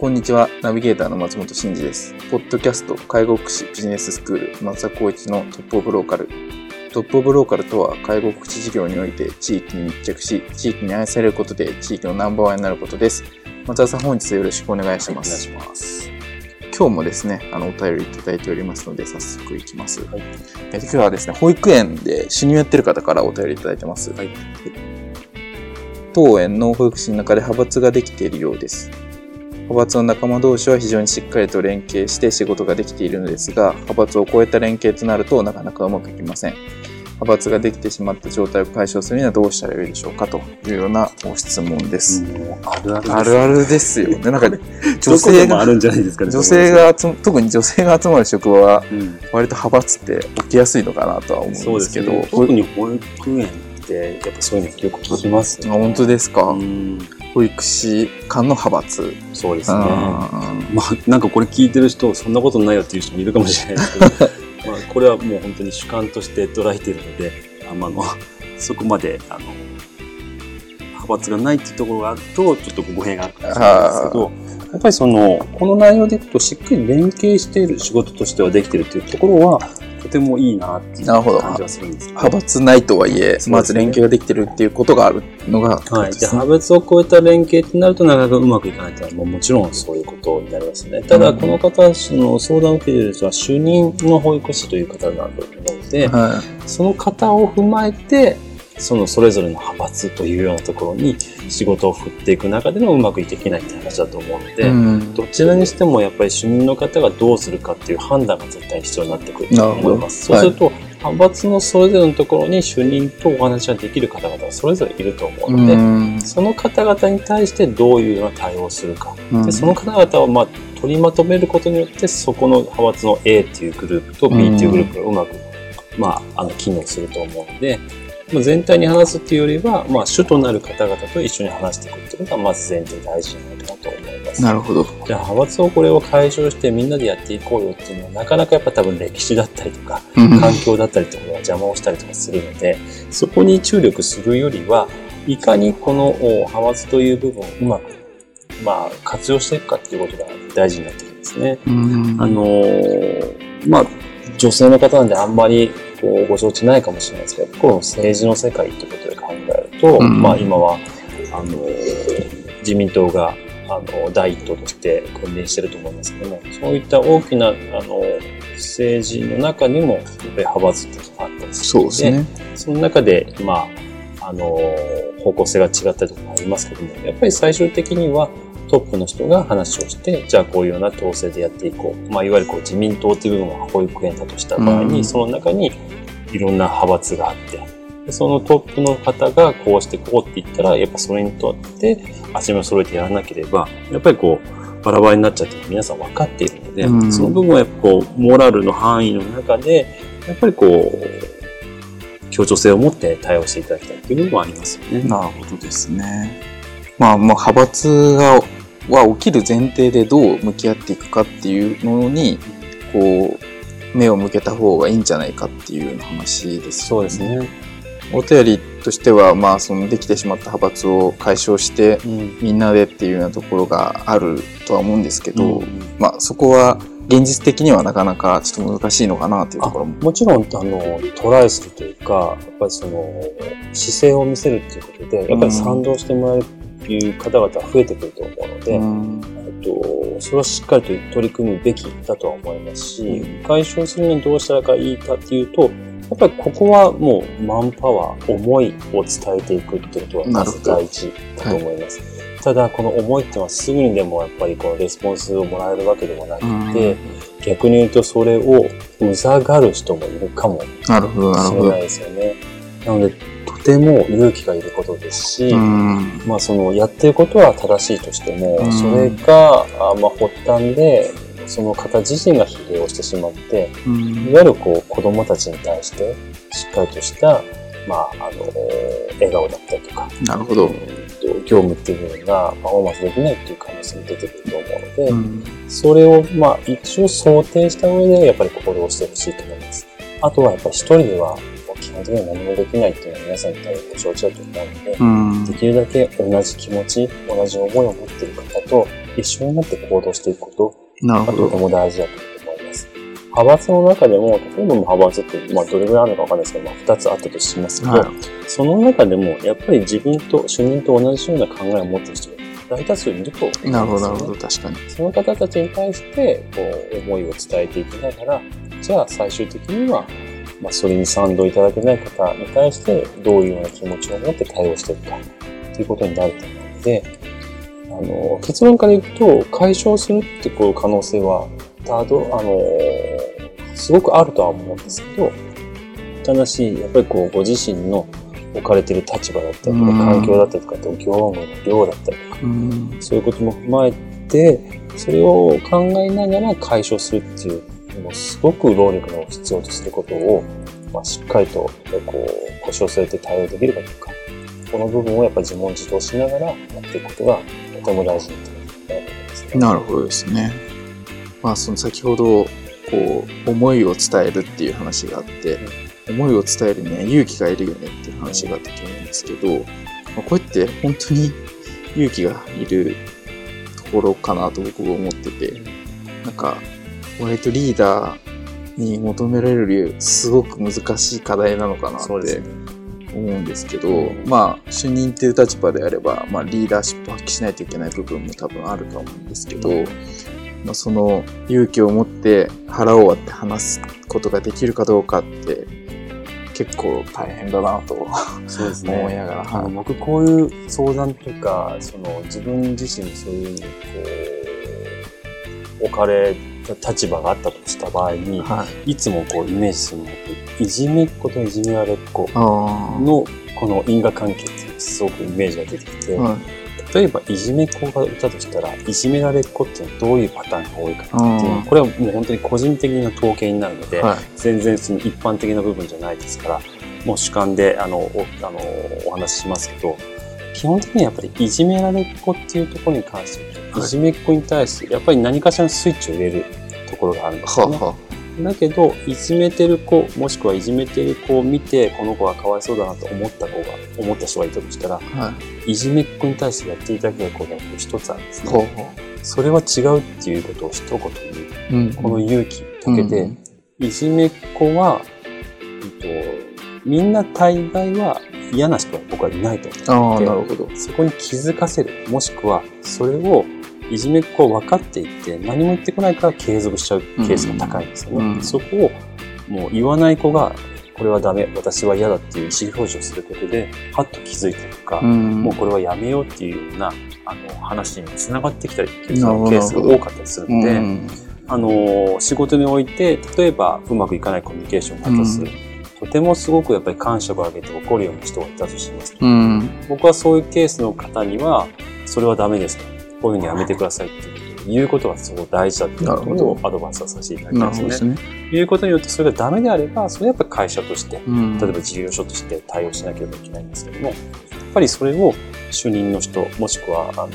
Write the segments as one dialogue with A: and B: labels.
A: こんにちは。ナビゲーターの松本慎二です。ポッドキャスト介護福祉ビジネススクール松田光一のトップオブローカル。トップオブローカルとは介護福祉事業において地域に密着し、地域に愛されることで地域のナンバーワンになることです。松田さん本日よろしくお願いします。
B: はい、お願いします。
A: 今日もですね、あの、お便りいただいておりますので、早速いきます。はい、え今日はですね、保育園で主任やってる方からお便りいただいてます。はい、当園の保育士の中で派閥ができているようです。派閥の仲間同士は非常にしっかりと連携して仕事ができているのですが、派閥を超えた連携となるとなかなかうまくいきません。派閥ができてしまった状態を解消するにはどうしたらよいでしょうかというようなご質問です。
B: あるあるです、
A: あるあるですよね。なんか 女性が、
B: あるんじゃないですかね。
A: 女性が特に女性が集まる職場は、割と派閥って起きやすいのかなとは思うんですけど。ね、
B: 特に保育園ってやっぱそういうのよく聞きます
A: ね。あ本当ですか？保育士間の派閥。
B: そうですね。まあ、なんかこれ聞いてる人、そんなことないよっていう人もいるかもしれないですけど、まあ、これはもう本当に主観として捉えているので、あまあの、そこまで、あの、派閥がないっていうところがあると、ちょっと語弊があるかもしれないですけど、やっぱりその、この内容でいくとしっかり連携している仕事としてはできているというところは、とてもいいなっていう感じはするんです
A: 派閥ないとはいえ、まず連携ができてるっていうことがあるのが、
B: はい。で、派閥を超えた連携ってなるとなかなかうまくいかないというのはももちろんそういうことになりますね。ただ、この方の相談を受けている人は主任の保育士という方なん。だと思うので、はい、その方を踏まえて、そのそれぞれの派閥というようなところに仕事を振っていく中でのうまくいけないって話だと思うので、うん、どちらにしてもやっぱり主任の方がどうするかっていう判断が絶対必要になってくると思います。そうすると、はい、派閥のそれぞれのところに主任とお話ができる方々がそれぞれいると思うので、うん、その方々に対してどういうような対応をするか、うん、でその方々をまあ取りまとめることによってそこの派閥の A っていうグループと B っていうグループがうまく、まあ、あの機能すると思うので、まあ、全体に話すっていうよりは、まあ、主となる方々と一緒に話していくっていうのが、まず前提大事ないかなと思います。
A: なるほど。
B: じゃあ、派閥をこれを解消してみんなでやっていこうよっていうのは、なかなかやっぱ多分歴史だったりとか、環境だったりとかが邪魔をしたりとかするので、そこに注力するよりは、いかにこの派閥という部分をうまく、まあ、活用していくかっていうことが大事になってくるんですね。あのー、まあ、女性の方なんであんまりこうご承知ないかもしれないですけど、この政治の世界ってことで考えると、うん、まあ今は、あの、自民党が、あの、第一党として君臨してると思いますけども、そういった大きな、あの、政治の中にも、やっぱり派閥っていうのがあったりするので、そうですね。その中で、まあ、あの、方向性が違ったりとかもありますけども、やっぱり最終的には、トップの人が話をして、じゃあこういうような統制でやっていこう。まあ、いわゆるこう自民党っていう部分は保育園だとした場合に、うん、その中にいろんな派閥があって、でそのトップの方がこうしてこうって言ったら、やっぱそれにとって足を揃えてやらなければ、やっぱりこう、バラバラになっちゃって皆さん分かっているので、うん、その部分はやっぱこう、モラルの範囲の中で、やっぱりこう、協調性を持って対応していただきたいという部分もありますよね。
A: なるほどですね。まあ、まあ、派閥がは起きる前提でどう向き合っていくかっていうのにこう目を向けた方がいいんじゃないかっていう話です、ね、
B: そうですね。
A: お便りとしては、まあ、そのできてしまった派閥を解消して、うん、みんなでっていうようなところがあるとは思うんですけど、うん、まあ、そこは現実的にはなかなかちょっと難しいのかなというところも。
B: もちろん、あの、トライするというか、やっぱりその、姿勢を見せるっていうことで、やっぱり賛同してもらえるいう方々は増えてくると思うので、うん、とそれはしっかりと取り組むべきだとは思いますし、解消するにはどうしたらいいかっていうと、やっぱりここはもうマンパワー、思いを伝えていくってことはまず大事だと思います。ただ、この思いっていうのはすぐにでもやっぱりこのレスポンスをもらえるわけでもなくて、逆に言うとそれをうざがる人もいるかもしれない。ですよね。なので、とても勇気がいることですし、
A: うん。
B: まあそのやってることは正しいとしても、
A: うん
B: それが、あまあ発端で、その方自身が疲弊をしてしまって、いわゆるこう子供たちに対してしっかりとした、まあ、あの、笑顔だったりとか、
A: なるほど。
B: 業務っていう部分がパフォーマンスできないっていう可能性も出てくると思うので、
A: うん
B: それをまあ一応想定した上でやっぱり行動してほしいと思います。あとはやっぱり一人では基本的には何もできないっていうのは皆さんに多分ご承知だと思うので、
A: うん
B: できるだけ同じ気持ち、同じ思いを持っている方と一緒になって行動していくこと。がとても大事だと思います。派閥の中でも、例えば派閥って、まあ、どれぐらいあるのかわかんないですけど、まあ、二つあったとしますけど、
A: はい
B: その中でも、やっぱり自分と、主任と同じような考えを持っている人が大多数いると思うんですよね。
A: なるほど、なるほど。確かに。
B: その方たちに対して、こう、思いを伝えていきながら、じゃあ最終的には、まあ、それに賛同いただけない方に対して、どういうような気持ちを持って対応していくか、ということになると思うので、あの、結論から言うと、解消するってこう可能性は、たど、あの、すごくあるとは思うんですけど、ただし、やっぱりこう、ご自身の置かれている立場だったりとか、
A: うん
B: 環境だったりとか、あと業務の量だったりとか、
A: うん。
B: そういうことも踏まえて、それを考えながら解消するっていう、もうすごく労力の必要とすることを、まあ、しっかりと、こう、腰を据えて対応できるかどうか。この部分をやっぱり自問自答しながらやっていくことがとても大事になるかなと思いますね。
A: なるほどですね。まあ、その先ほど、こう、思いを伝えるっていう話があって、思いを伝えるには勇気がいるよねっていう話があったと思うんですけど、まあ、これって本当に勇気がいるところかなと僕は思ってて、なんか、割とリーダーに求められるすごく難しい課題なのかなって。思うんですけど、まあ、主任っていう立場であれば、まあ、リーダーシップを発揮しないといけない部分も多分あると思うんですけど、まあ、その勇気を持って腹を割って話すことができるかどうかって結構大変だなと
B: そうです
A: 思いながら、はい。
B: 僕こういう相談とかその自分自身そういうふうにこう置かれた立場があったとした場合に、
A: はい、
B: いつもこうイメージするのがいじめっ子といじめられっ子
A: あ
B: のこの因果関係っていうすごくイメージが出てきて、
A: あ、はい、
B: 例えばいじめっ子がいたとしたらいじめられっ子っていうのはどういうパターンが多いかなっていうこれはもう本当に個人的な統計になるので、
A: はい、
B: 全然その一般的な部分じゃないですからもう主観であのおあのお話ししますけど基本的にはやっぱりいじめられっ子っていうところに関して
A: はい
B: い、じめっ子に対してやっぱり何かしらのスイッチを入れるところがあるんですよね。
A: はあは
B: だけどいじめてる子もしくはいじめてる子を見てこの子はかわいそうだなと思った子が思った人がいたとしたら
A: あ、はい、
B: いじめっ子に対してやっていただけることが一つあるんです
A: ほう
B: ね。
A: ほ
B: それは違うっていうことを一言言う。
A: う、うん、
B: この勇気だけで、
A: うん
B: いじめっ子は、えっと、みんな大概は嫌な人は僕はいないと思
A: ああ、
B: って
A: なるほど。
B: そこに気づかせる。もしくは、それをいじめっ子を分かっていて、何も言ってこないから継続しちゃうケースが高いんですよね。
A: うんうん
B: そこをもう言わない子が、これはダメ、私は嫌だっていう意思表示をすることで、はっと気づいたりとか、
A: ん
B: もうこれはやめようっていうようなあの話につながってきたりっていうケースが多かったりするので、
A: うん
B: あの仕事において例えばうまくいかないコミュニケーションがあったとする、とてもすごくやっぱり感触を上げて怒るような人がいたとしますと、
A: うん、
B: 僕はそういうケースの方にはそれはダメです。とこういうふうにやめてくださいっていうことがすごく大事だっていうことをアドバイスをさせていただき
A: な
B: ますね。
A: すね。
B: いうことによってそれがダメであればそれはやっぱり会社として
A: うん。
B: 例えば事業所として対応しなければいけないんですけどもやっぱりそれを主任の人もしくはあの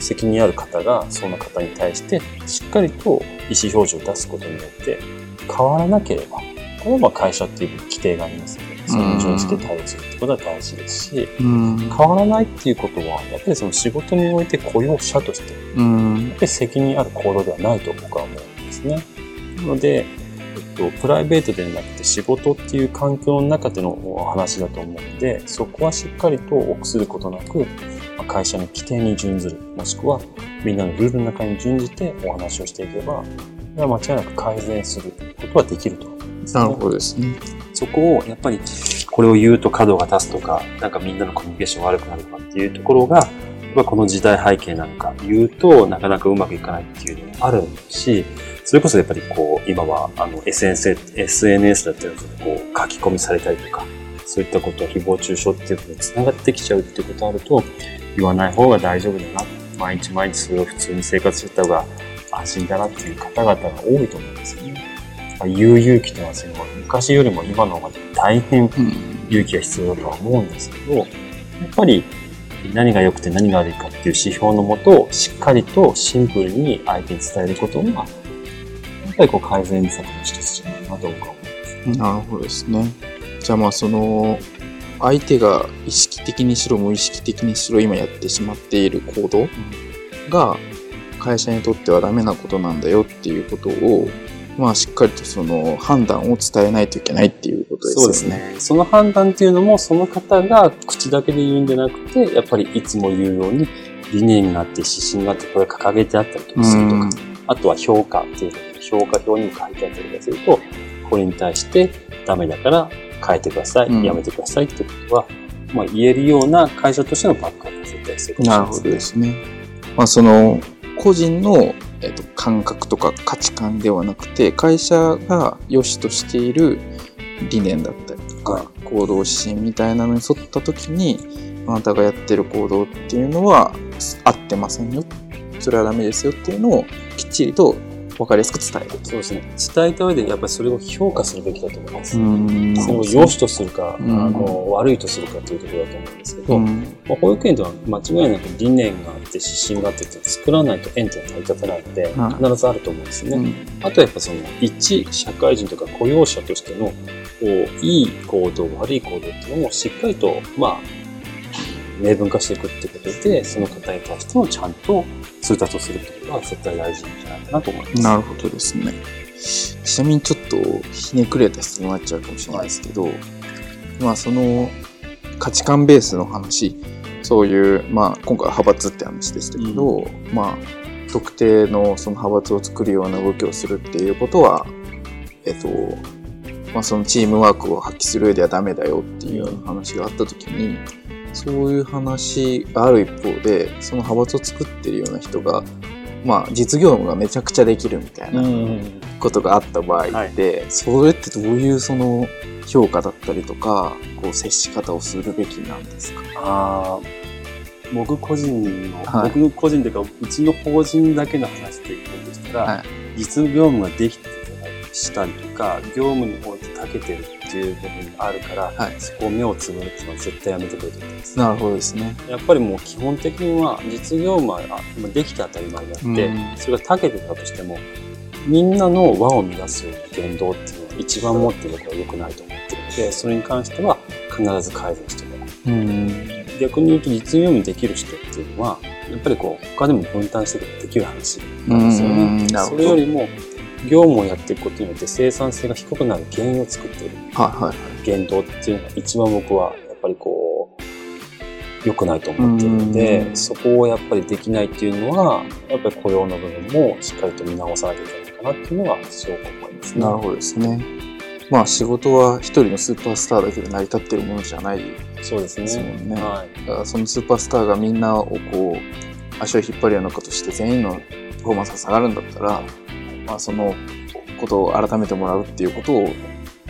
B: 責任ある方がその方に対してしっかりと意思表示を出すことによって変わらなければこれはまあ会社っていう規定がありますのでそれに準じて対応するってことは大事ですし
A: うん、
B: 変わらないっていうことはやっぱりその仕事において雇用者として
A: うん。
B: やっぱり責任ある行動ではないと僕は思うんですね。なので、えっと、プライベートではなくて仕事っていう環境の中でのお話だと思うので、そこはしっかりと臆することなく、まあ会社の規定に準ずる、もしくはみんなのルールの中に準じてお話をしていけば、間違いなく改善することはできると
A: なるほどですね。
B: そこをやっぱりこれを言うと角が立つとか、なんかみんなのコミュニケーション悪くなるとかっていうところが、ま、この時代背景なのか言うとなかなかうまくいかないっていうのもあるし、それこそやっぱりこう、今はあの SNS, SNS だったりこう書き込みされたりとか、そういったことを誹謗中傷っていうことに繋がってきちゃうっていうことあると、言わない方が大丈夫だな。毎日毎日それを普通に生活してた方が安心だなっていう方々が多いと思うんですよね。言う勇気というのはその昔よりも今の方が大変勇気が必要だとは思うんですけど、やっぱり何が良くて何が悪いかっていう指標のもと、しっかりとシンプルに相手に伝えることが、やっぱりこう改善策の一つじゃないかなと僕は思います。
A: なるほどですね。じゃあまあその、相手が意識的にしろ無意識的にしろ今やってしまっている行動が会社にとってはダメなことなんだよっていうことをまあしっかりとその判断を伝えないといけないっていうことですよね。
B: そうですね。その判断っていうのもその方が口だけで言うんじゃなくて、やっぱりいつも言うように理念があって指針があってこれ掲げてあったりとかするとか、あとは評価っていう評価表にも書いてあったりとかすると、これに対してダメだから変えてください、うん、やめてくださいってことは、まあ、言えるような会社としてのバックアップが絶対必要かもしれないです、ね、なるほどですね。
A: まあ、その個人のえーと、感覚とか価値観ではなくて会社が良しとしている理念だったりとか行動指針みたいなのに沿った時にあなたがやってる行動っていうのは合ってませんよそれはダメですよっていうのをきっちりと分かりやすく伝える。
B: そうですね。伝えた上で、やっぱりそれを評価するべきだと思います。それを良しとするか、あの、悪いとするかというところだと思うんですけど、まあ、保育園では間違いなく理念があって、指針があって作らないと園って成り立たないので、必ずあると思うんですね。あとはやっぱその、一社会人とか雇用者としての、こう、いい行動、悪い行動っていうのもしっかりと、まあ、明文化していくってことで、その方に対してもちゃんと通達をするってことが絶対大事じゃないかなと思います。
A: なるほどですね。ちなみにちょっとひねくれた質問になっちゃうかもしれないですけど、はい、まあその価値観ベースの話、そういう、まあ今回は派閥って話でしたけど、うん、まあ特定のその派閥を作るような動きをするっていうことは、えっと、まあそのチームワークを発揮する上ではダメだよっていうような話があった時に、そういう話がある一方でその派閥を作ってるような人がまあ実業務がめちゃくちゃできるみたいなことがあった場合って、はい、それってどういうその評価だったりとかこう接し方をするべきなんですか？
B: あ僕個人の、はい、僕個人というかうちの法人だけの話でいくとしたら、はい、実業務ができてしたりとか業務の方で長けてるっていう部分があるから、はい、そこを目をつぶるっていうのは絶対やめてくれと思います。
A: なるほどですね。
B: やっぱりもう基本的には実業務はできて当たり前であって、うん、それが長けてたとしてもみんなの輪を乱す言動っていうのは一番持ってることは良くないと思ってるのでそれに関しては必ず改善してもらう。うん逆に言うと実業務できる人っていうのはやっぱりこう他でも分担してできる話なんですよね。それよりも業務をやっていくことによって生産性が低くなる原因を作っている。はいはいはい。言動っていうのが一番僕はやっぱりこう、良くないと思ってるので、そこをやっぱりできないっていうのは、やっぱり雇用の部分もしっかりと見直さなきゃいけないかなっていうのはすごく思います
A: ね。なるほどですね。まあ仕事は一人のスーパースターだけで成り立ってるものじゃない
B: そうですね。
A: ですもんね。はい、だからそのスーパースターがみんなをこう、足を引っ張るようなことして全員のパフォーマンスが下がるんだったら、まあ、そのことを改めてもらうっていうことを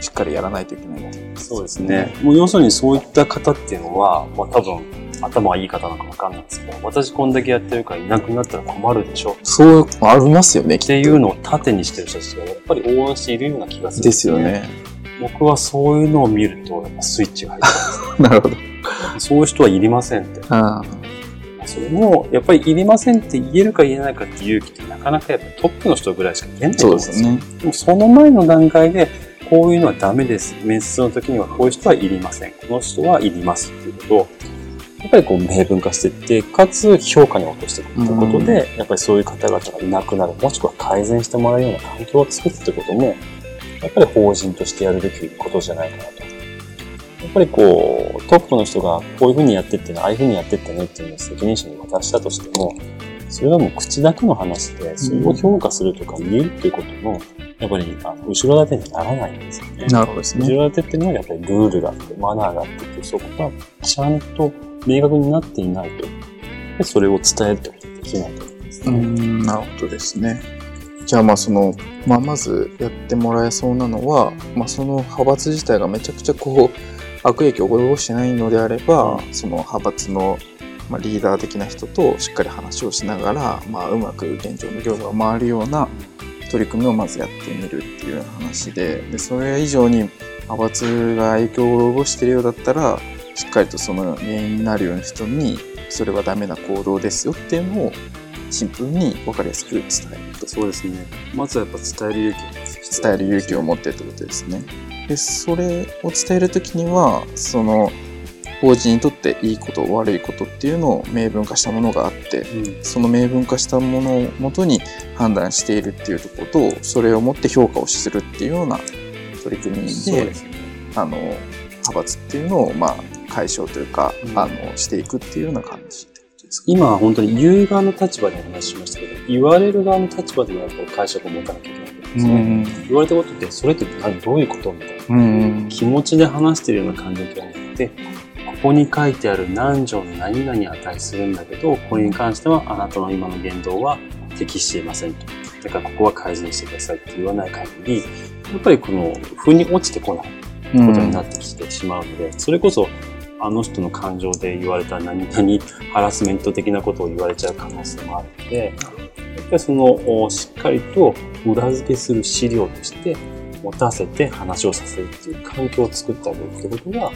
A: しっかりやらないといけない
B: そうですね。もう要するにそういった方っていうのは、まあ多分頭がいい方なのかわかんないですけど、私こんだけやってるからいなくなったら困るでしょ。
A: そうありますよね。っ
B: ていうのを盾にしてる人たちがやっぱり応援しているような気がする、
A: ね、ですよね。
B: 僕はそういうのを見ると、やっぱスイッチが入って
A: ます。なるほど。
B: そういう人はいりませんって。あそれも、やっぱりいりませんって言えるか言えないかっていう勇気ってなかなかやっぱトップの人ぐらいしか言えないと思うんですよ。そうですね。でもその前の段階で、こういうのはダメです。面接の時にはこういう人はいりません。この人はいりますっていうことを、やっぱりこう明文化していって、かつ評価に落としていくってことで、やっぱりそういう方々がいなくなる、もしくは改善してもらうような環境を作るってことも、やっぱり法人としてやるべきことじゃないかなとやっぱりこう、トップの人がこういうふうにやってってね、ああいうふうにやってってねっていうのを責任者に渡したとしても、それがもう口だけの話で、それを評価するとか見るっていうことの、やっぱりあの後ろ盾にならないんですよね。
A: なるほどですね。
B: 後ろ盾っていうのはやっぱりルールがあって、マナーがあってっていう、そこがちゃんと明確になっていないと、でそれを伝えるってことができないと思うんです
A: う
B: ね。
A: ん、なるほどですね。じゃあまあその、まあまずやってもらえそうなのは、まあその派閥自体がめちゃくちゃこう、悪影響を及ぼしてないのであれば、その派閥の、まあ、リーダー的な人としっかり話をしながら、まあうまく現状の業務が回るような取り組みをまずやってみるっていう話で、で、それ以上に派閥が影響を及ぼしているようだったら、しっかりとその原因になるような人に、それはダメな行動ですよっていうのをシンプルに分かりやすく伝えると。
B: そうですね。まずはやっぱ伝える勇気を
A: 伝える勇気を持ってってことですね。で、それを伝えるときには、その、法人にとっていいこと、悪いことっていうのを明文化したものがあって、
B: うん。
A: その明文化したものをもとに判断しているっていうところと、それをもって評価をするっていうような取り組みで、
B: ね。
A: あの、派閥っていうのを、まあ、解消というか、
B: うん
A: あの、していくっていうような感じ。
B: 今は本当に言う側の立場でお話ししましたけど、言われる側の立場でもやっぱり解釈を持たなきゃいけないんですね。
A: ん。
B: 言われたことって、それって何どういうことみたいな。
A: うん。
B: 気持ちで話してるような感情ではなくて、ここに書いてある何条の何々に値するんだけど、これに関してはあなたの今の言動は適していませんと。だからここは改善してくださいって言わない限り、やっぱりこの、腑に落ちてこないことになってきてしまうので、それこそ、あの人の感情で言われた何々ハラスメント的なことを言われちゃう可能性もあるので、その、おしっかりと裏付けする資料として持たせて話をさせるっていう環境を作ってあげるってことが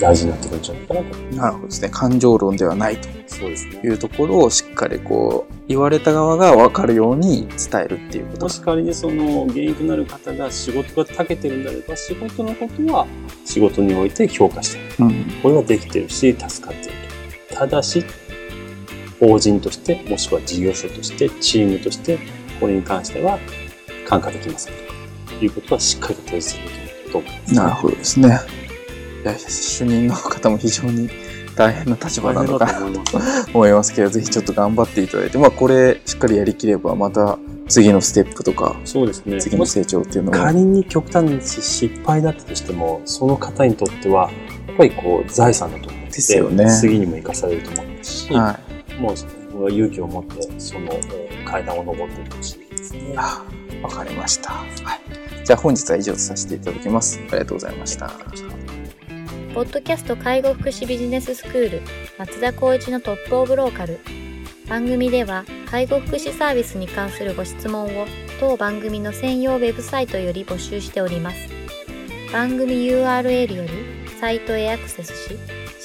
B: 大事になってくるんじゃないかなと。
A: なるほどですね。感情論ではないと
B: そうですね。
A: いうところをしっかりこう、言われた側が分かるように伝えるっていうこと
B: もし仮にその原因となる方が仕事が長けてるんであれば、仕事のことは仕事において評価してる。
A: うん。
B: これはできてるし、助かっていると。ただし、法人として、もしくは事業所として、チームとして、これに関しては感化できませんとか、いうことはしっかりと提示するべきだと思います。
A: なるほどですね。いや、主任の方も非常に大変な立場なのかな
B: と思います。
A: けど、ぜひちょっと頑張っていただいて、まあこれしっかりやりきれば、また次のステップとか、
B: そうですね。
A: 次の成長っていうのを。
B: 仮に極端に失敗だったとしても、その方にとっては、やっぱりこう、財産だと思って、
A: ですよね
B: 次にも生かされると思いますし、
A: は
B: もう勇気を持って、その階段を登っていってほしいですね
A: い。。あわかりました。はい。じゃあ本日は以上とさせていただきます。ありがとうございました。
C: ポッドキャスト介護福祉ビジネススクール松田光一のトップオブローカル番組では介護福祉サービスに関するご質問を当番組の専用ウェブサイトより募集しております番組 URL よりサイトへアクセスし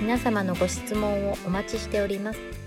C: 皆様のご質問をお待ちしております。